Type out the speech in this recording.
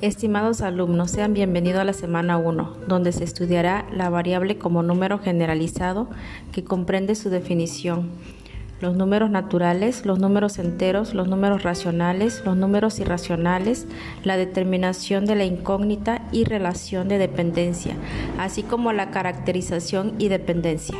Estimados alumnos, sean bienvenidos a la semana 1, donde se estudiará la variable como número generalizado que comprende su definición, los números naturales, los números enteros, los números racionales, los números irracionales, la determinación de la incógnita y relación de dependencia, así como la caracterización y dependencia.